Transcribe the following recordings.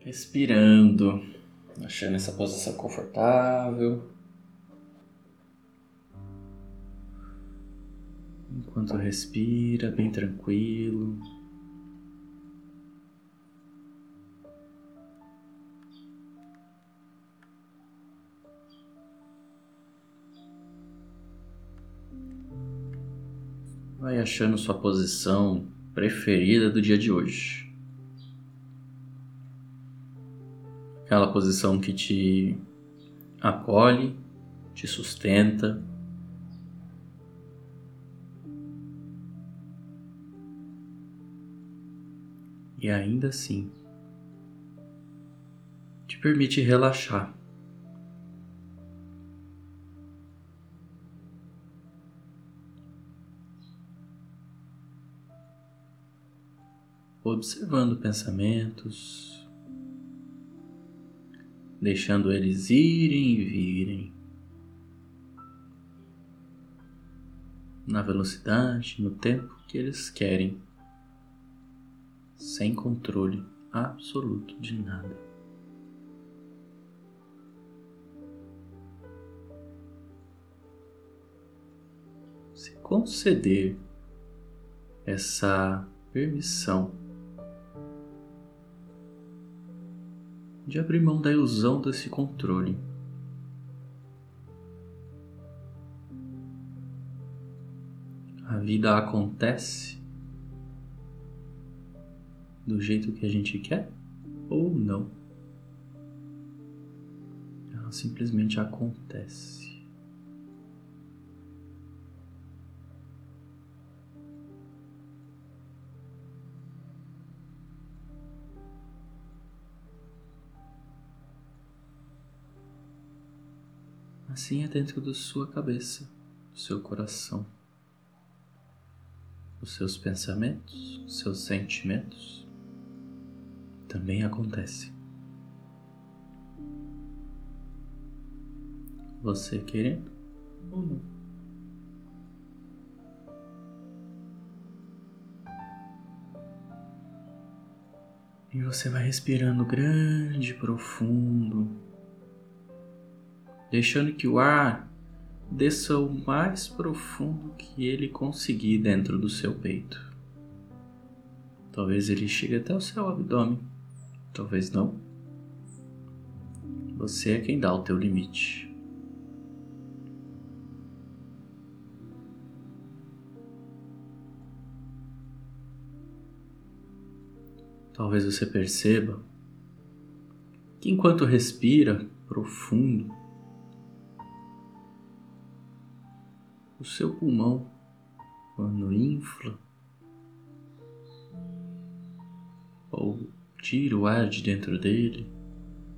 Respirando, achando essa posição confortável. Enquanto respira, bem tranquilo. Vai achando sua posição preferida do dia de hoje. Aquela posição que te acolhe, te sustenta. E ainda assim te permite relaxar. observando pensamentos, deixando eles irem e virem na velocidade, no tempo que eles querem, sem controle absoluto de nada. Se conceder essa permissão de abrir mão da ilusão desse controle. A vida acontece do jeito que a gente quer ou não. Ela simplesmente acontece. Assim é dentro da sua cabeça, do seu coração. Os seus pensamentos, os seus sentimentos também acontecem. Você querendo ou não. E você vai respirando grande, profundo deixando que o ar desça o mais profundo que ele conseguir dentro do seu peito. Talvez ele chegue até o seu abdômen, talvez não. Você é quem dá o teu limite. Talvez você perceba que enquanto respira profundo, o seu pulmão, quando infla ou tira o ar de dentro dele,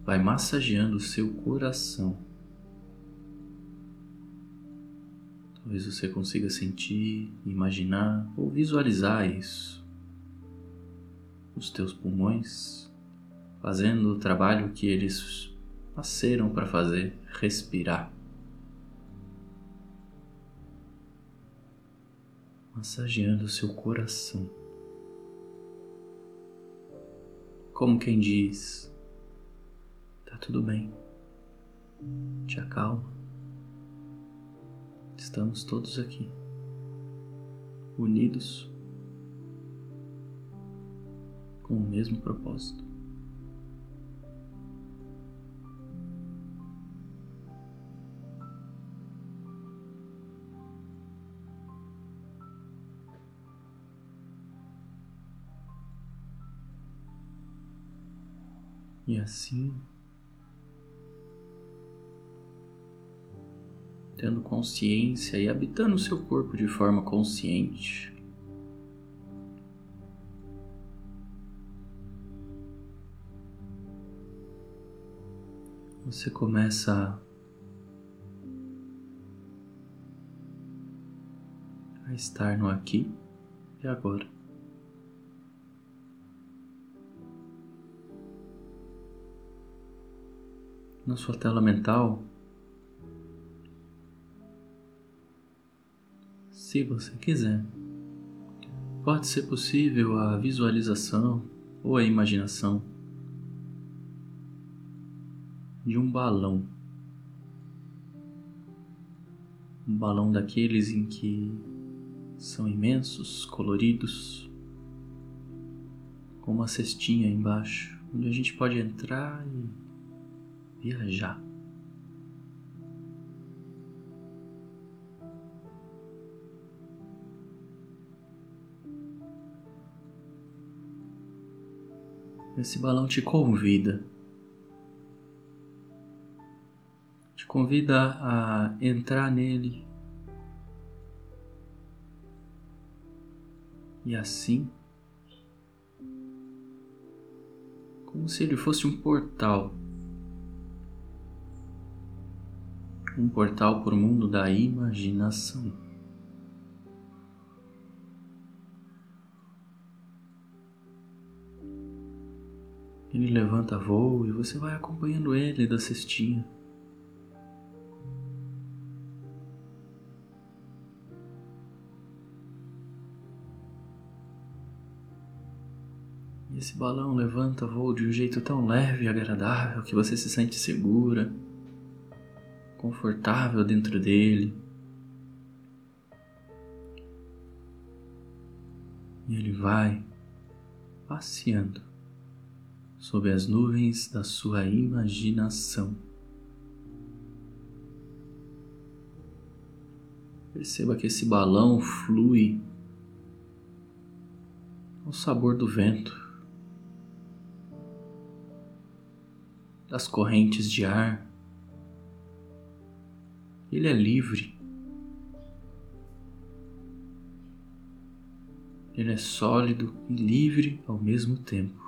vai massageando o seu coração. Talvez você consiga sentir, imaginar ou visualizar isso. Os teus pulmões fazendo o trabalho que eles nasceram para fazer, respirar. Massageando seu coração. Como quem diz: tá tudo bem, te acalma. Estamos todos aqui, unidos com o mesmo propósito. E assim, tendo consciência e habitando o seu corpo de forma consciente, você começa a estar no aqui e agora. Na sua tela mental, se você quiser. Pode ser possível a visualização ou a imaginação de um balão. Um balão daqueles em que são imensos, coloridos, com uma cestinha embaixo, onde a gente pode entrar e viajar. Esse balão te convida. Te convida a entrar nele. E assim, como se ele fosse um portal. Um portal para o mundo da imaginação. Ele levanta voo e você vai acompanhando ele da cestinha. E esse balão levanta voo de um jeito tão leve e agradável que você se sente segura, confortável dentro dele. E ele vai passeando sob as nuvens da sua imaginação. Perceba que esse balão flui ao sabor do vento, das correntes de ar. Ele é livre. Ele é sólido e livre ao mesmo tempo.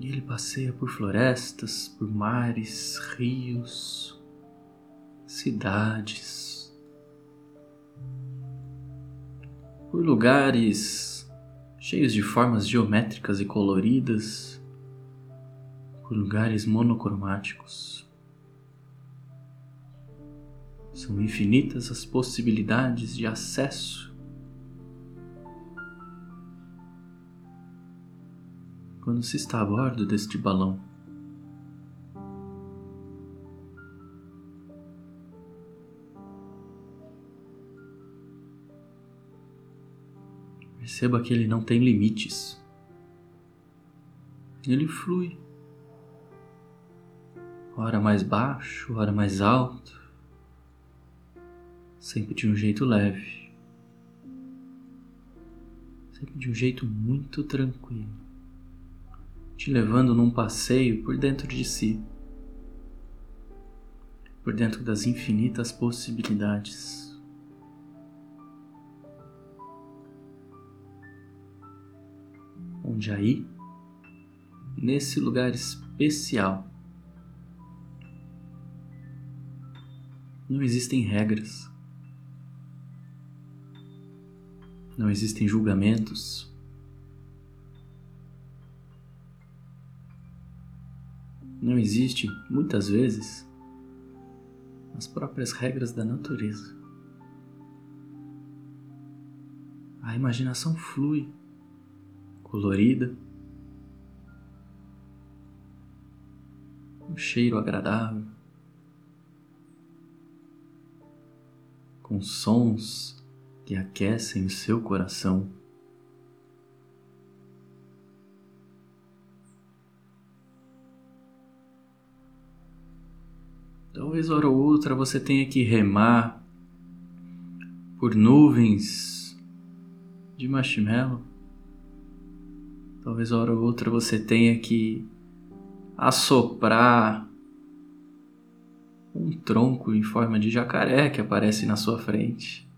E ele passeia por florestas, por mares, rios, cidades, por lugares cheios de formas geométricas e coloridas, lugares monocromáticos. São infinitas as possibilidades de acesso quando se está a bordo deste balão. Perceba que ele não tem limites. Ele flui. Hora mais baixo, hora mais alto. Sempre de um jeito leve. Sempre de um jeito muito tranquilo te levando num passeio por dentro de si, por dentro das infinitas possibilidades. Onde aí, nesse lugar especial, não existem regras, não existem julgamentos, não existe, muitas vezes, as próprias regras da natureza. A imaginação flui, colorida, um cheiro agradável, com sons que aquecem o seu coração. Talvez hora ou outra você tenha que remar por nuvens de marshmallow. Talvez hora ou outra você tenha que assoprar um tronco em forma de jacaré que aparece na sua frente.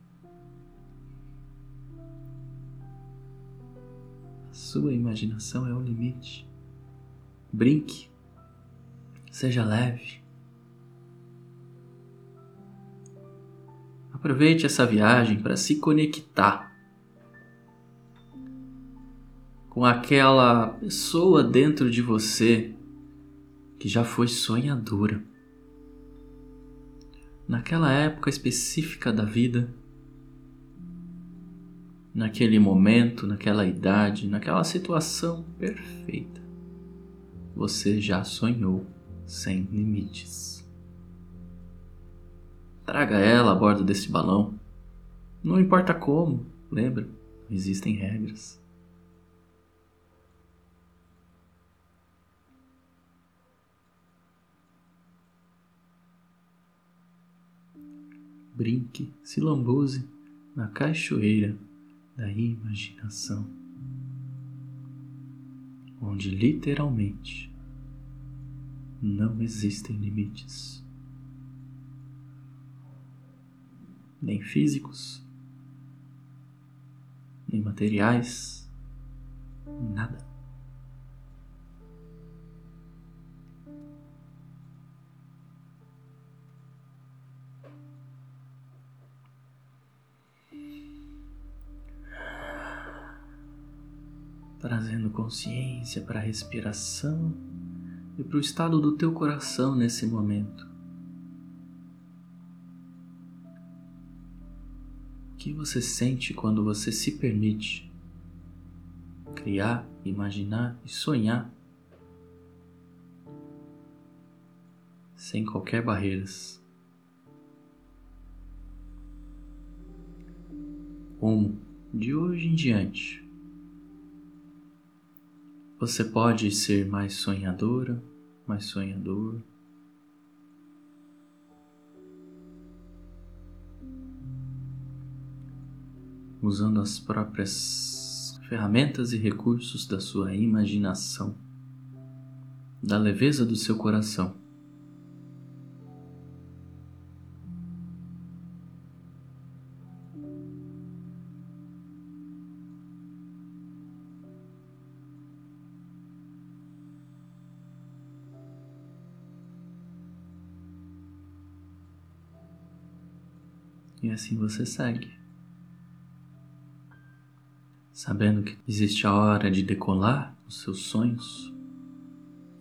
A sua imaginação é o limite. Brinque, seja leve. Aproveite essa viagem para se conectar com aquela pessoa dentro de você que já foi sonhadora. Naquela época específica da vida, naquele momento, naquela idade, naquela situação perfeita, você já sonhou sem limites. Traga ela a bordo desse balão. Não importa como, lembra? Não existem regras. Brinque, se lambuze na cachoeira da imaginação, onde literalmente não existem limites, nem físicos, nem materiais, nada. Trazendo consciência para a respiração e para o estado do teu coração nesse momento. O que você sente quando você se permite criar, imaginar e sonhar sem qualquer barreiras? Como de hoje em diante você pode ser mais sonhadora, mais sonhador. Usando as próprias ferramentas e recursos da sua imaginação, da leveza do seu coração. E assim você segue. Sabendo que existe a hora de decolar nos seus sonhos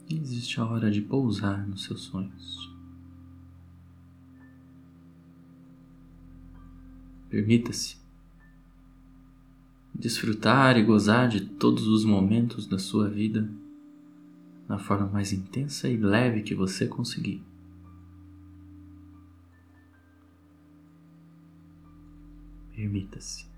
e existe a hora de pousar nos seus sonhos. Permita-se desfrutar e gozar de todos os momentos da sua vida na forma mais intensa e leve que você conseguir. Permita-se.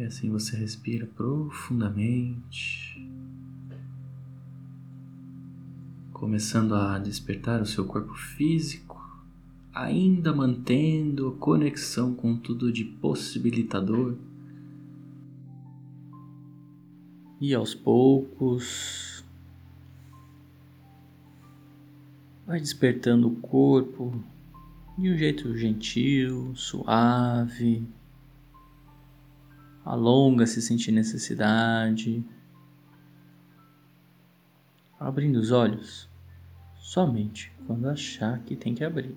E assim você respira profundamente, começando a despertar o seu corpo físico, ainda mantendo a conexão com tudo de possibilitador. E aos poucos Vai despertando o corpo de um jeito gentil, suave. Alonga se sentir necessidade. Abrindo os olhos somente quando achar que tem que abrir.